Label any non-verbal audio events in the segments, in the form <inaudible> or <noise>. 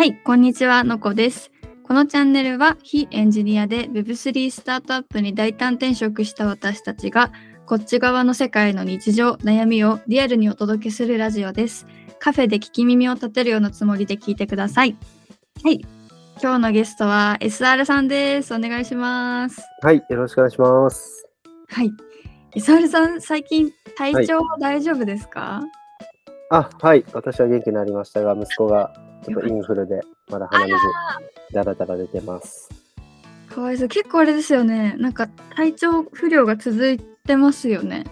はい、こんにちは、のこです。このチャンネルは非エンジニアで Web3 スタートアップに大胆転職した私たちがこっち側の世界の日常、悩みをリアルにお届けするラジオです。カフェで聞き耳を立てるようなつもりで聞いてください。はい、今日のゲストは SR さんです。お願いします。はい、よろしくお願いします。はい、SR さん、最近体調大丈夫ですか、あ、はい、私は元気になりましたが、息子がちょっとインフルで、まだ鼻水だらだら出てます。かわいそう。結構あれですよね。なんか体調不良が続いてますよね。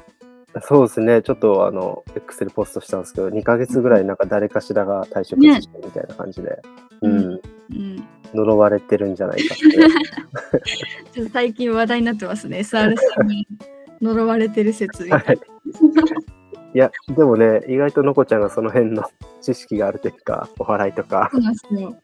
そうですね、ちょっとあの、X でポストしたんですけど、2ヶ月ぐらいなんか誰かしらが退職してみたいな感じで、うん、うん。呪われてるんじゃないかって。<laughs> ちょっと最近話題になってますね。SR さんに呪われてる説みたいな。はいいや、でもね、意外とのこちゃんがその辺の知識があるというか、お笑いとかそ、うなんですよ。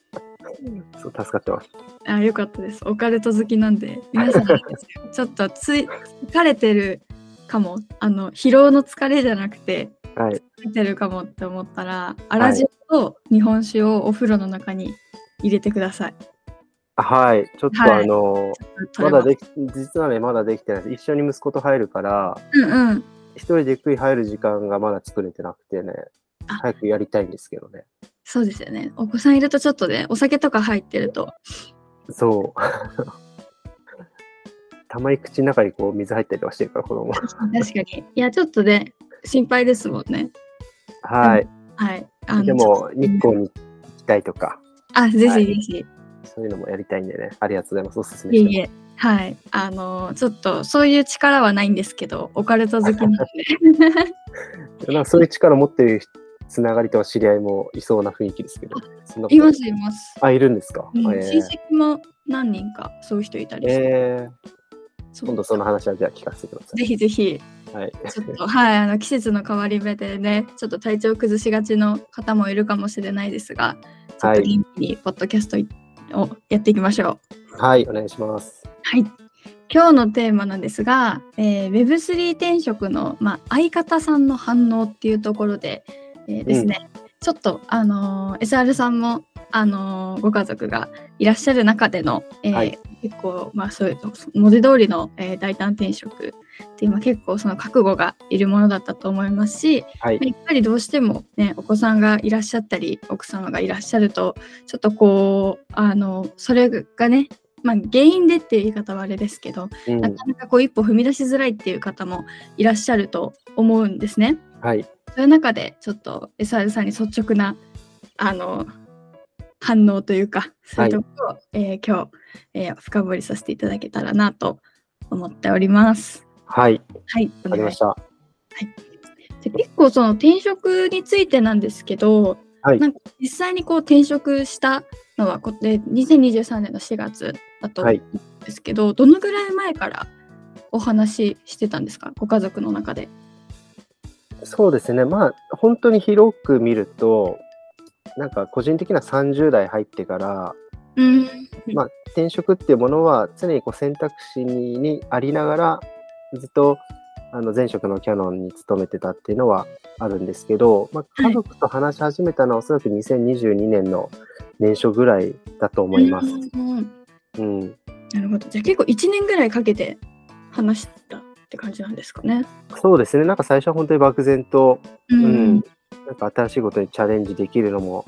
そう助かってます。あ、よかったです。オカルト好きなんで、皆さん <laughs> ちょっとつい疲れてるかも。あの疲労の疲れじゃなくてはい、疲れてるかもって思ったら、アラジオと日本酒をお風呂の中に入れてください。はい、ちょっとはいあの、取れますまだでき、実はね、まだできてないです。一緒に息子と入るから、うんうん。一人でゆっくり入る時間がまだ作れてなくてねあ、早くやりたいんですけどね。そうですよね。お子さんいるとちょっとね、お酒とか入ってると。そう。<laughs> たまに口の中にこう水入ったりとかしてるから、子供。確かに。いや、ちょっとね、心配ですもんね。はい。はい。でも、日光に行きたいとか、あ、ぜはいひぜひ。そういうのもやりたいんでね、ありがとうございます。おすすめいえいえ。はい。あの、ちょっとそういう力はないんですけど、オカルト好きなので。<laughs> なんかそういう力を持ってるつながりとか知り合いもいそうな雰囲気ですけど。います、います。あ、いるんですか？うんえー親戚も何人かそういう人いたりして、えー今度その話はじゃあ聞かせてくださぜい。ひぜひ、はい。ちょっと、はい、あの季節の変わり目でね、ちょっと体調崩しがちの方もいるかもしれないですが、ちょっと元気にポッドキャストをやっていきましょう。はい、お願いします。はい。今日のテーマなんですが、えー Web3 転職の、まあ、相方さんの反応っていうところで、えーですね、ちょっと、あのー SR さんも、あのーご家族がいらっしゃる中での、えーはい結構、まあ、そういう文字通りの、えー大胆転職っていう、まあ、結構その覚悟がいるものだったと思いますし、はい。やっぱりどうしてもねお子さんがいらっしゃったり奥様がいらっしゃるとちょっとこうあのそれがねまあ原因でっていう言い方はあれですけど、うんなかなかこう一歩踏み出しづらいっていう方もいらっしゃると思うんですね。はい。そういう中でちょっと SR さんに率直なあの反応というかそういうところを、えー今日、えー深掘りさせていただけたらなと思っております。はい。はい、わかりました。で結構その転職についてなんですけど、はい。なんか実際にこう転職したのはこで2023年の4月だと思はい。うんですけど、どのぐらい前からお話ししてたんですか？ご家族の中で。そうですね、まあ、本当に広く見ると、なんか個人的な30代入ってから、うん、まあ、転職っていうものは常にこう選択肢ににありながら、ずっとあの前職のキャノンに勤めてたっていうのはあるんですけど、まあ、はい家族と話し始めたのはおそらく2022年の年初ぐらいだと思います。うんうん、なるほど。じゃあ結構1年ぐらいかけて話したって感じなんですかね。そうですね、なんか最初は本当に漠然と、ううんなんか新しいことにチャレンジできるのも、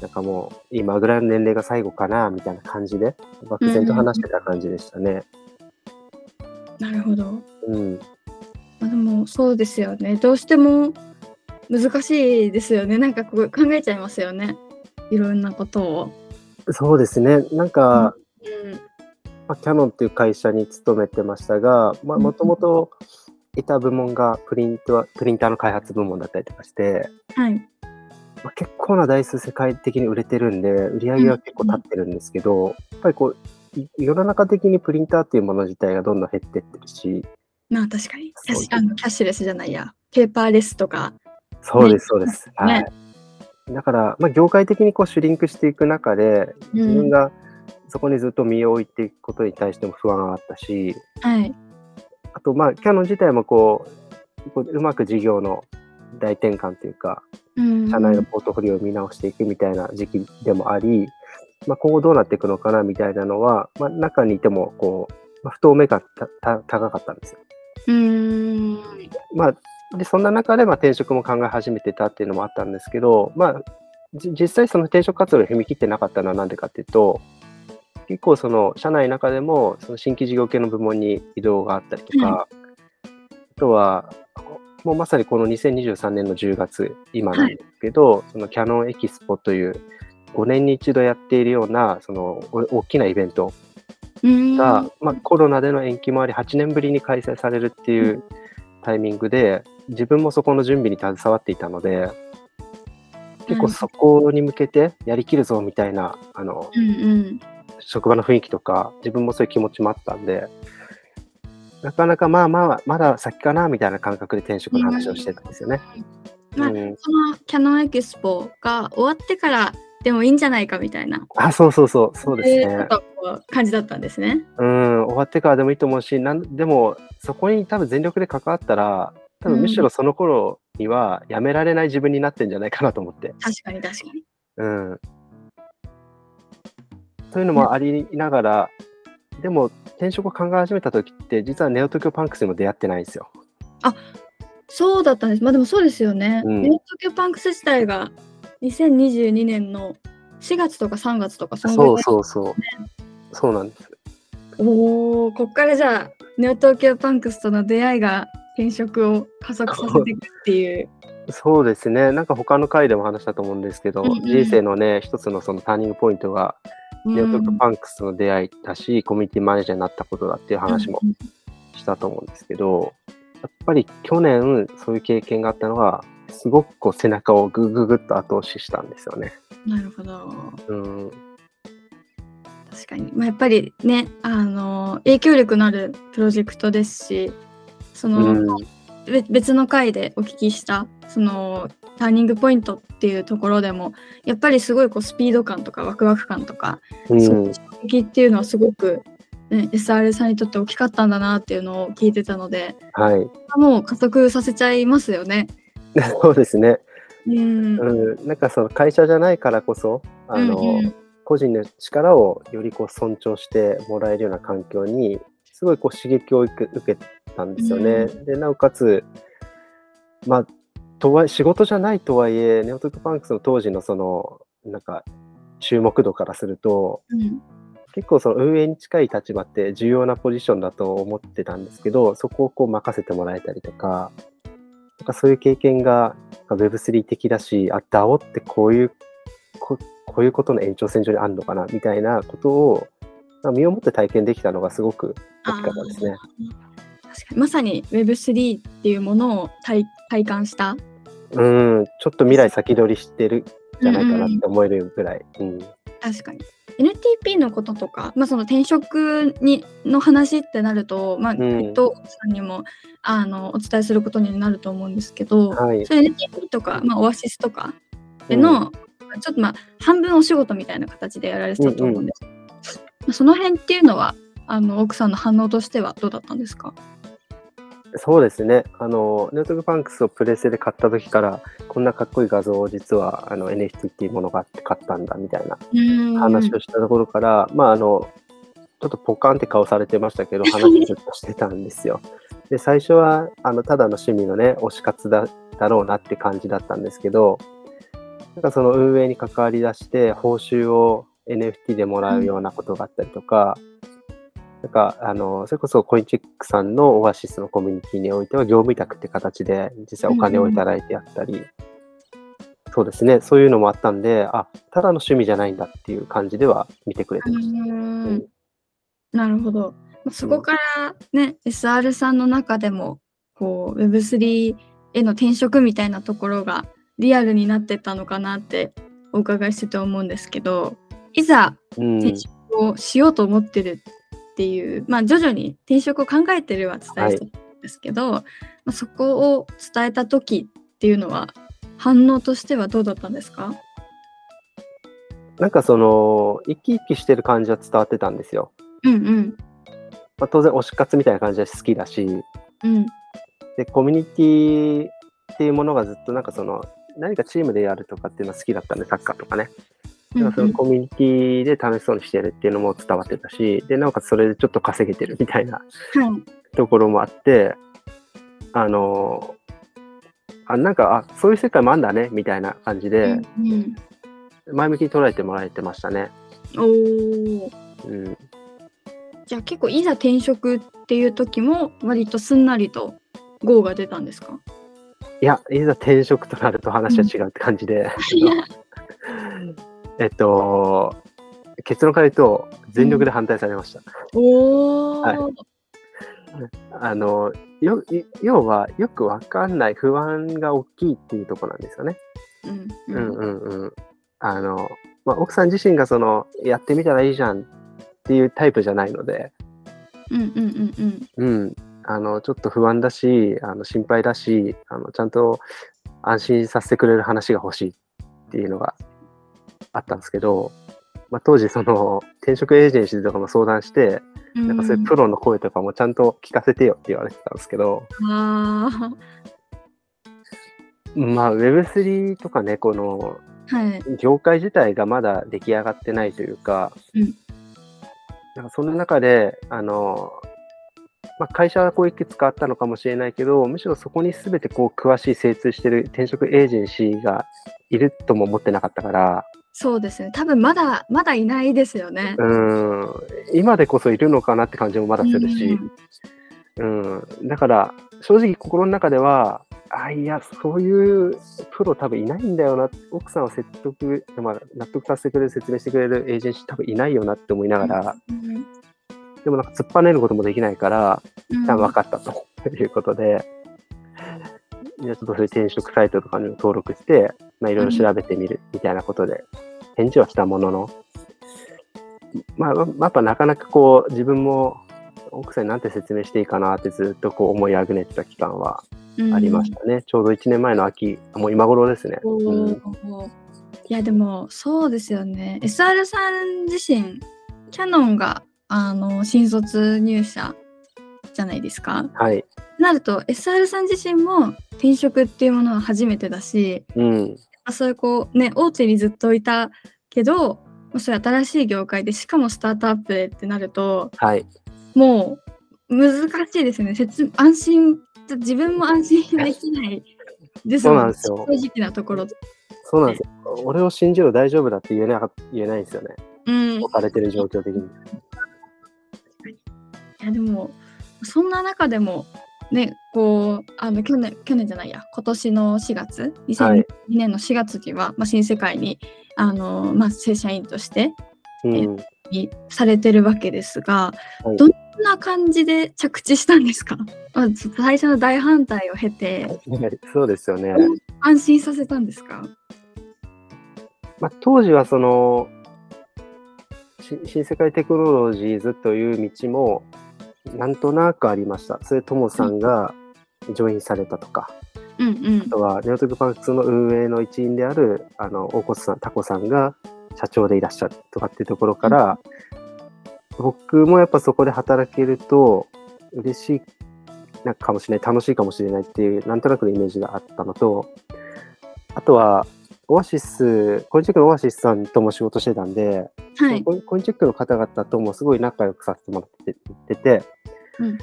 なんかもう今ぐらいの年齢が最後かなみたいな感じで、漠然と話してた感じでしたね。なるほど。うん、まあ、でもそうですよね。どうしても難しいですよね。なんかこう考えちゃいますよね。いろんなことを。そうですね、なんか、うんまあ、キャノンっていう会社に勤めてましたが、もともといた部門がプリントプリンターの開発部門だったりとかして、はい。まあ、結構な台数世界的に売れてるんで、売り上げは結構立ってるんですけど、やっぱりこう、い世の中的にプリンターっていうもの自体がどんどん減ってってるし、まあ確かに。そう確かにキャッシュレスじゃないや。ペーパーレスとか。そうです、そうです。ねはい。だから、まあ、業界的にこうシュリンクしていく中で、自分がそこにずっと身を置いていくことに対しても不安があったし、はい。あと、まあ、キャノン自体もこう、こううまく事業の大転換というか、うん社内のポートフォリオを見直していくみたいな時期でもあり、まあ、今後どうなっていくのかなみたいなのは、まあ、中にいてもこう、まあ、不透明感がたた高かったんですよ。うん。まあ、でそんな中でまあ転職も考え始めてたっていうのもあったんですけど、まあ、じ実際その転職活動に踏み切ってなかったのは何でかっていうと結構その社内の中でもその新規事業系の部門に移動があったりとか、あとはもうまさにこの2023年の10月今なんですけど、そのキャノンエキスポという5年に一度やっているようなそのお大きなイベントうんが、まあ、コロナでの延期もあり8年ぶりに開催されるっていうタイミングで自分もそこの準備に携わっていたので結構そこに向けてやりきるぞみたいなあのうんうん。職場の雰囲気とか自分もそういう気持ちもあったんでなかなかまあまあまだ先かなみたいな感覚で転職の話をしてたんですよね。まあうん。そのキャノンエキスポが終わってからでもいいんじゃないかみたいな。あそうそうそうそうですね。感じだったんですね。うん、終わってからでもいいと思うし、なんでもそこに多分全力で関わったら、多分むしろその頃にはやめられない自分になってんじゃないかなと思って。確かに確かに。うん。というのもありながら、でも転職を考え始めた時って、実はネオ東京パンクスにも出会ってないんですよ。そうだったんです。まあでもそうですよね。うんネオ東京パンクス自体が2022年の4月とか3月とかそのぐらいそうそうそう。そうなんです。おお、こっからじゃあネオ東京パンクスとの出会いが転職を加速させていくっていう。そうですね。なんか他の回でも話したと思うんですけど、うんうん人生のね、一つのそのターニングポイントが、ネオ東京パンクスとの出会いだし、コミュニティマネージャーになったことだっていう話もしたと思うんですけど、やっぱり去年そういう経験があったのが、すごくこう背中をグググッと後押ししたんですよね。なるほど。うん、確かに。まあ、やっぱりね、あの影響力のあるプロジェクトですし、その、うん、べ別の回でお聞きしたそのターニングポイントっていうところでもやっぱりすごいこうスピード感とかワクワク感とか、う、そうんいう衝撃っていうのはすごく、ね、SR さんにとって大きかったんだなっていうのを聞いてたのではい。もう加速させちゃいますよね。<laughs> そうですね。うんうん、なんかその会社じゃないからこそ、あの、うんうん個人の力をよりこう尊重してもらえるような環境にすごいこう刺激を受けたんですよね。うでなおかつまあとはい仕事じゃないとはいえネオトクパンクスの当時のそのなんか注目度からするとうん結構その運営に近い立場って重要なポジションだと思ってたんですけどそこをこう任せてもらえたりとかなんかそういう経験がなんか Web3 的だしあ DAO ってこういうここういうことの延長線上にあるのかなみたいなことをまあ身をもって体験できたのがすごく大きかったですね。確かにまさに Web3 っていうものを体体感した。うん、ちょっと未来先取りしてるんじゃないかなって思えるぐらい。うん確かに NTP のこととか、まあ、その転職にの話ってなると、まあんえっと、さんにもあのお伝えすることになると思うんですけど、はい。NTP とか、まあ、オアシスとかでの、ちょっとまあ半分お仕事みたいな形でやられてたと思うんです、まあその辺っていうのはあの奥さんの反応としてはどうだったんですか？そうですね。あの、ネオトクパンクスをプレステで買った時から、こんなかっこいい画像を実はあの NFT っていうものがあって買ったんだみたいな話をしたところから、まああの、ちょっとポカンって顔されてましたけど、<laughs> 話ずっとしてたんですよ。で、最初は、あの、ただの趣味のね、推し活だだろうなって感じだったんですけど、なんかその運営に関わり出して、報酬を NFT でもらうようなことがあったりとか、なんか、あの、それこそコインチェックさんのオアシスのコミュニティにおいては、業務委託って形で実際お金をいただいてやったり、そうですね、そういうのもあったんで、あ、ただの趣味じゃないんだっていう感じでは見てくれてました。うんなるほど。まあそこからね、SR さんの中でもこう Web3 への転職みたいなところがリアルになってったのかなってお伺いしてて思うんですけどいざうん。転職をしようと思ってるっていう、まあ徐々に転職を考えてるは伝えてたんですけど、まあ、そこを伝えた時っていうのは反応としてはどうだったんですか？なんかその、生き生きしてる感じは伝わってたんですよ。うんうん。まあ、当然推し活みたいな感じは好きだし、うん。で、コミュニティっていうものがずっとなんかその何かチームでやるとかっていうのは好きだったんでサッカーとかね。だからそのコミュニティで楽しそうにしてるっていうのも伝わってたし、で、なおかつそれでちょっと稼げてるみたいなところもあって、あの、あなんか、あ、そういう世界もあんだね、みたいな感じで、前向きに捉えてもらえてましたね。おお。うん。じゃあ結構いざ転職っていう時も割とすんなりと GO が出たんですか？いや、いざ転職となると話は違うって感じで。<laughs> えっと、結論から言うと、全力で反対されました。うん、おはい、あのよ要は、よくわかんない不安が大きいっていうところなんですよね。うん、うん、うんうんあの、まあ、奥さん自身がその、やってみたらいいじゃんっていうタイプじゃないので、うんうんうんうん。うん。あの、ちょっと不安だし、あの心配だし、あのちゃんと安心させてくれる話が欲しいっていうのがあったんですけど、まあ、当時その転職エージェンシーとかも相談して、なんかそういうプロの声とかもちゃんと聞かせてよって言われてたんですけど、まあ Web3 とかね、この業界自体がまだ出来上がってないというか、うん、なんかその中で、あの、まあ、会社はこういくつかあったのかもしれないけど、むしろそこに全てこう詳しい精通してる転職エージェンシーがいるとも思ってなかったから、そうですね。多分まだまだいないですよね。うん。今でこそいるのかなって感じもまだするし、うん、うん、だから正直心の中では、あいや、そういうプロ多分いないんだよな、奥さんを説得、まあ、納得させてくれる、説明してくれるエージェンシー多分いないよなって思いながら、うん、でもなんか突っぱねることもできないから、一旦分かったと。<laughs> いうことで、ちょっとそういう転職サイトとかにも登録して、まあ、いろいろ調べてみるみたいなことで、返事はしたものの、まあ、やっぱなかなかこう、自分も奥さんになんて説明していいかなってずっとこう思いあぐねてた期間はありましたね。うん、ちょうど1年前の秋、もう今頃ですね。うん、いや、でも、そうですよね。SR さん自身、キャノンが、あの、新卒入社じゃないですか。はい。なると、SR さん自身も転職っていうものは初めてだし、うん、そういうこう、ね、大手にずっといたけど、そういう新しい業界で、しかもスタートアップでってなると、はい、もう難しいですね。安心自分も安心できないですそうなんですよ。正直なところ。そうなんですよ。俺を信じろ大丈夫だって言えな言えないんですよね。うん。置かれてる状況的に。いやでもそんな中でもねこうあの去年去年じゃないや今年の4月2002年の4月には、はい、まあ、新世界にあの、まあ、正社員として、うん、えされてるわけですが、はい、どんな感じで着地したんですか、<laughs> まあ、最初の大反対を経てそうですよね。安心させたんですか、まあ、当時はその新世界テクノロジーズという道もなんとなくありました。それともさんがジョインされたとか、うんうん、あとはネオトクパンクスの運営の一員であるあの大越さん、タコさんが社長でいらっしゃるとかっていうところから、僕もやっぱそこで働けると嬉しいなかもしれない、楽しいかもしれないっていう、なんとなくのイメージがあったのと、あとは、オアシス、コインチェックのオアシスさんとも仕事してたんで、はい、コインチェックの方々ともすごい仲良くさせてもらってて、うんうん、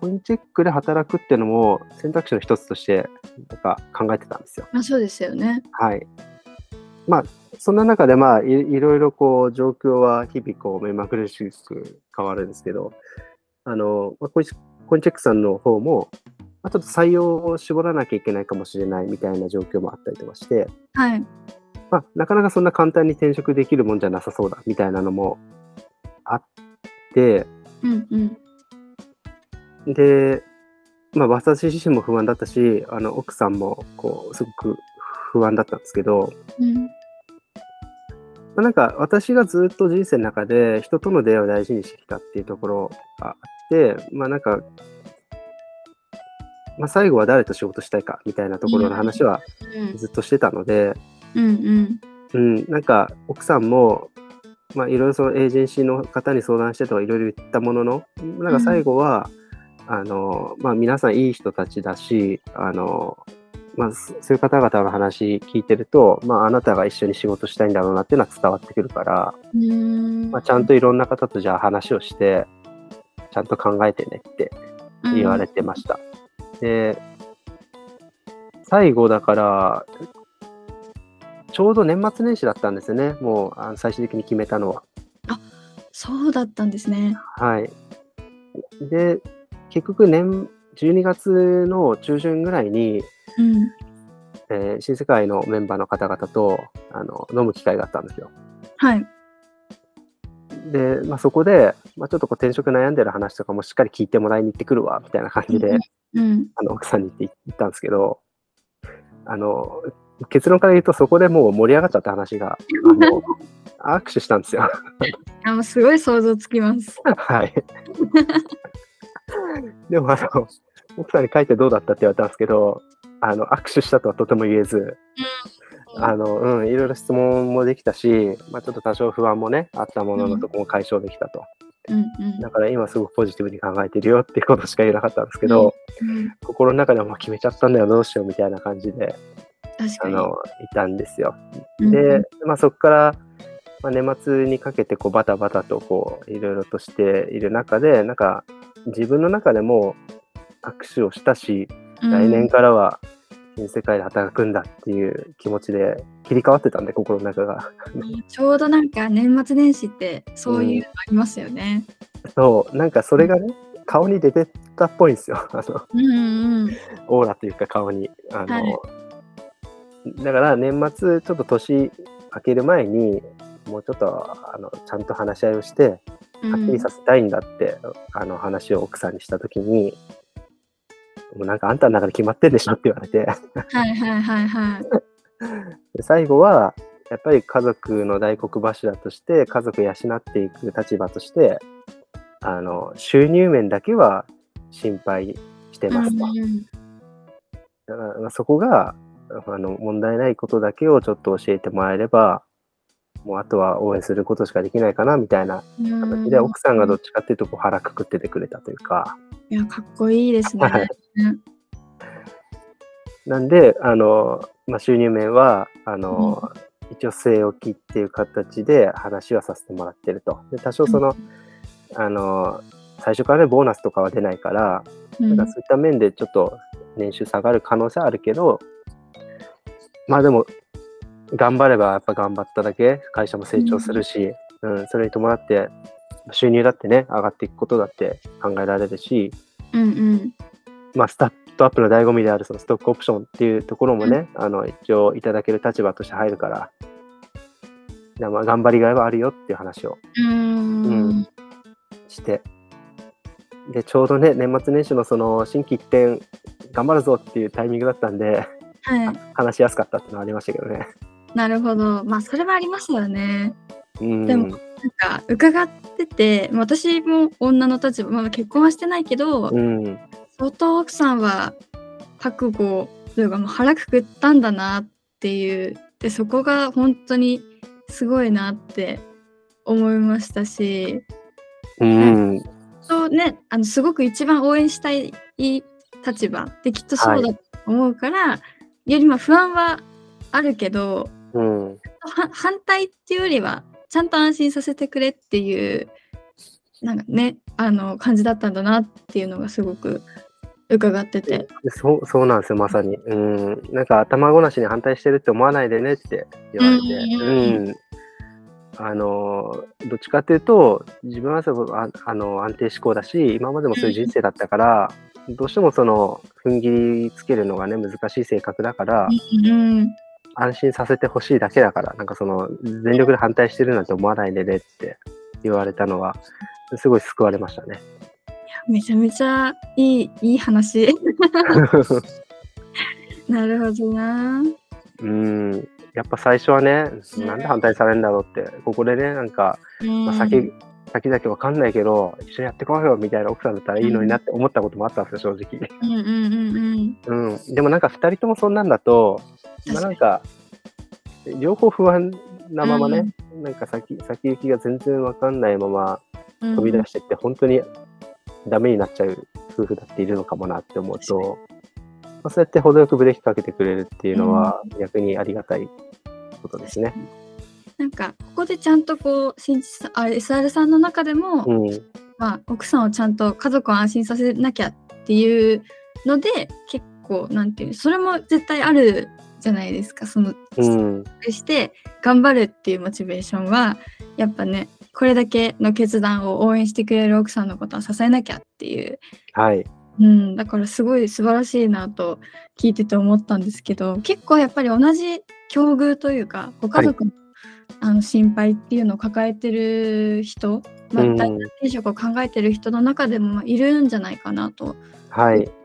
コインチェックで働くっていうのも選択肢の一つとしてなんか考えてたんですよ。あそうですよね。はい。まあ、そんな中で、まあい、いろいろこう状況は日々こう目まぐるしく変わるんですけど、あの、まあ、コインチェックさんの方も、まあ、ちょっと採用を絞らなきゃいけないかもしれないみたいな状況もあったりとかして、はい。まあ、なかなかそんな簡単に転職できるもんじゃなさそうだみたいなのもあって、うんうん、で、まあ、私自身も不安だったし、あの奥さんもこうすごく不安だったんですけど、うん。まあ、なんか私がずっと人生の中で人との出会いを大事にしてきたっていうところがあって、まあなんか、まあ、最後は誰と仕事したいかみたいなところの話はずっとしてたので、うんうん。うん、なんか奥さんも、まあ、いろいろそのエージェンシーの方に相談してとかいろいろ言ったもののなんか最後は、あの、まあ、皆さんいい人たちだし、あの、まあ、そういう方々の話聞いてると、まあ、あなたが一緒に仕事したいんだろうなっていうのは伝わってくるから、まあ、ちゃんといろんな方とじゃあ話をして、ちゃんと考えてねって言われてました。うん、で、最後だから、ちょうど年末年始だったんですよね、もうあの最終的に決めたのは。あそうだったんですね。はい。で、結局年、12月の中旬ぐらいに、うん、えー、新世界のメンバーの方々とあの飲む機会があったんですよ。はい。で、まあ、そこで、まあ、ちょっとこう転職悩んでる話とかもしっかり聞いてもらいに行ってくるわみたいな感じで、うん、あの奥さんに言って言ったんですけどあの結論から言うとそこでもう盛り上がっちゃった話があの握手したんですよ。あもうすごい想像つきます。はい。でもあの奥さんに書いてどうだったって言われたんですけどあの握手したとはとても言えず、あのうん、いろいろ質問もできたし、まあ、ちょっと多少不安もねあったもののとこも解消できたと。うんうん、だから今すごくポジティブに考えてるよっていうことしか言えなかったんですけど、うんうん、心の中でも決めちゃったんだよどうしようみたいな感じであのいたんですよ。で、まあ、そこから、まあ、年末にかけてこうバタバタとこういろいろとしている中でなんか自分の中でも握手をしたし、来年からは新世界で働くんだっていう気持ちで切り替わってたんで心の中が。ちょうどなんか年末年始ってそういうのありますよね、うん、そうなんかそれがね、顔に出てたっぽいんですよ。あの、うんうん、オーラというか顔に。あの、はい、だから年末ちょっと年明ける前にもうちょっとあのちゃんと話し合いをしてはっきりさせたいんだって、うん、あの話を奥さんにした時にもうなんかあんたの中で決まってんでしょって言われて。はいはいはいはい。<laughs> で最後はやっぱり家族の大黒柱として家族養っていく立場としてあの収入面だけは心配してますと。うん、だからそこがあの問題ないことだけをちょっと教えてもらえればもうあとは応援することしかできないかなみたいな形で奥さんがどっちかっていうとこう腹くくっててくれたというか。いやかっこいいですね。なんであの、まあ、収入面はあの、うん、一応据え置きっていう形で話はさせてもらってると。で多少その、うん、あの最初からねボーナスとかは出ないから、うん、かそういった面でちょっと年収下がる可能性はあるけどまあでも頑張ればやっぱ頑張っただけ会社も成長するし、うん、うん、それに伴って収入だってね上がっていくことだって考えられるし、うんうん。まあ、スタートアップの醍醐味であるそのストックオプションっていうところもね、うん、あの一応いただける立場として入るからまあ頑張りがいはあるよっていう話を、うん、して。でちょうどね年末年始のその新規一点頑張るぞっていうタイミングだったんで、はい、話しやすかったってのはありましたけどね。なるほど。まあ、それはありますよね。うん、でも、なんか、伺ってて、私も女の立場、まだ結婚はしてないけど、うん、相当奥さんは覚悟というか、もう腹くくったんだなっていう、で、そこが本当にすごいなって思いましたし、うん。そうね、あのすごく一番応援したい立場できっとそうだと思うから、はい、よりま不安はあるけど、うん、反対っていうよりはちゃんと安心させてくれっていうなんかねあの感じだったんだなっていうのがすごく伺ってて。そうそうなんですよまさに。うん。なんか頭ごなしに反対してるって思わないでねって言われて。うん。あのどっちかっていうと自分はすごくああの安定志向だし今までもそういう人生だったから、うん、どうしてもその踏ん切りつけるのがね難しい性格だから、うん、安心させてほしいだけだから、なんかその、全力で反対してるなんて思わないでねって言われたのは、すごい救われましたね。めちゃめちゃいい、いい話。<laughs> なるほどな。うん、やっぱ最初はね、なんで反対されるんだろうって、ここでね、なんか、まあ、先、先々わかんないけど、一緒にやってこいよみたいな奥さんだったらいいのになって思ったこともあったんですよ、正直。うんうんうんうん。うん。でもなんか2人ともそんなんだと、まあ、なんか、両方不安なままね、うん、なんか先先行きが全然わかんないまま飛び出してって、うん、本当にダメになっちゃう夫婦だっているのかもなって思うと、まあ、そうやって程よくブレーキかけてくれるっていうのは逆にありがたいことですね。なんかここでちゃんとこう新さあ SR さんの中でも、うん、まあ、奥さんをちゃんと家族を安心させなきゃっていうので結構なんていうそれも絶対あるじゃないですかその、うん、して頑張るっていうモチベーションはやっぱねこれだけの決断を応援してくれる奥さんのことは支えなきゃっていう、はい。うん、だからすごい素晴らしいなと聞いてて思ったんですけど結構やっぱり同じ境遇というかご家族の,、あの心配っていうのを抱えてる人、まあ、大転職を考えてる人の中でもいるんじゃないかなと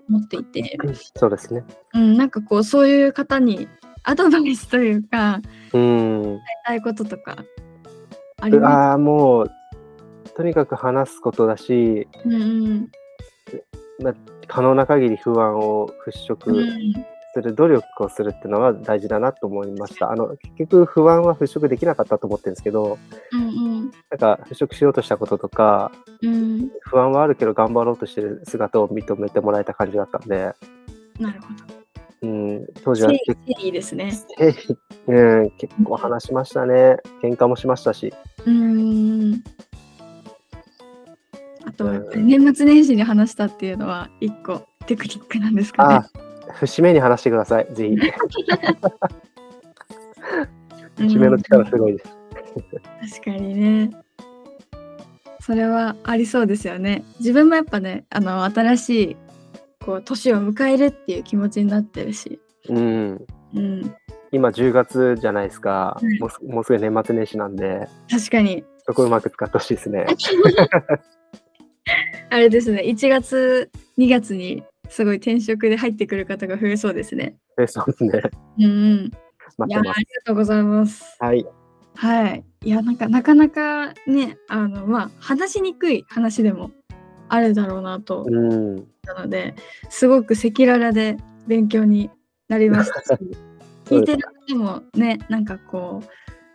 思っていて、<coughs> そうですね、うん、なんかこうそういう方にアドバイスというか、うん、伝えたいこととかありああ、もう、とにかく話すことだし、うんうん。まあ、可能な限り不安を払拭する努力をするっていうのは大事だなと思いました。あの結局不安は払拭できなかったと思ってるんですけど、うんうん、なんか払拭しようとしたこととか、うん、不安はあるけど頑張ろうとしてる姿を認めてもらえた感じだったんで。なるほど。うん、当時は結構いいですね。うん、結構話しましたね。喧嘩もしましたし。うん。あと、年末年始に話したっていうのは一個テクニックなんですかね。節目に話してください、ぜひ。<laughs> 節目の力すごいです。確かにね。それはありそうですよね。自分もやっぱね、あの新しいこう年を迎えるっていう気持ちになってるし。うん。うん、今10月じゃないですか、うん、もうもうすぐ年末年始なんで。確かに。そこうまく使ってほしいですね。<laughs> あれですね、1月、2月にすごい転職で入ってくる方が増えそうですね。増えそうですね。うんうん。いやありがとうございます。はい。はい。いや、なんかなかなかね、あの、まあ、話しにくい話でもあるだろうなと思ったので、すごく赤裸々で勉強になりましたし、<laughs> 聞いてる方もね、なんかこう、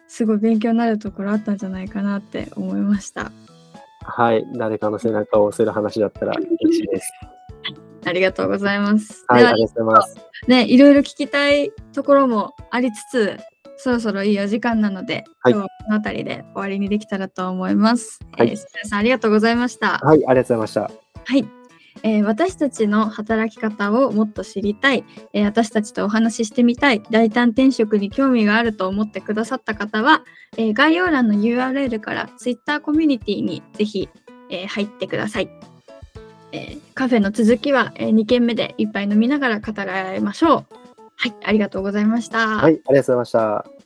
すごい勉強になるところあったんじゃないかなって思いました。はい、誰かの背中を押せる話だったら嬉しいです。ありがとうございます。はい、ありがとうございます。ね、いろいろ聞きたいところもありつつ、そろそろいいお時間なので、はい、今日はこの辺りで終わりにできたらと思います。はい、えー、さんありがとうございました。はい、ありがとうございました。はい。えー、私たちの働き方をもっと知りたい、えー、私たちとお話ししてみたい大胆転職に興味があると思ってくださった方は、えー、概要欄の URL から Twitter コミュニティにぜひ、え入ってください。えカフェの続きは、え2軒目で一杯飲みながら語らいましょう。はい、ありがとうございました。はい、ありがとうございました。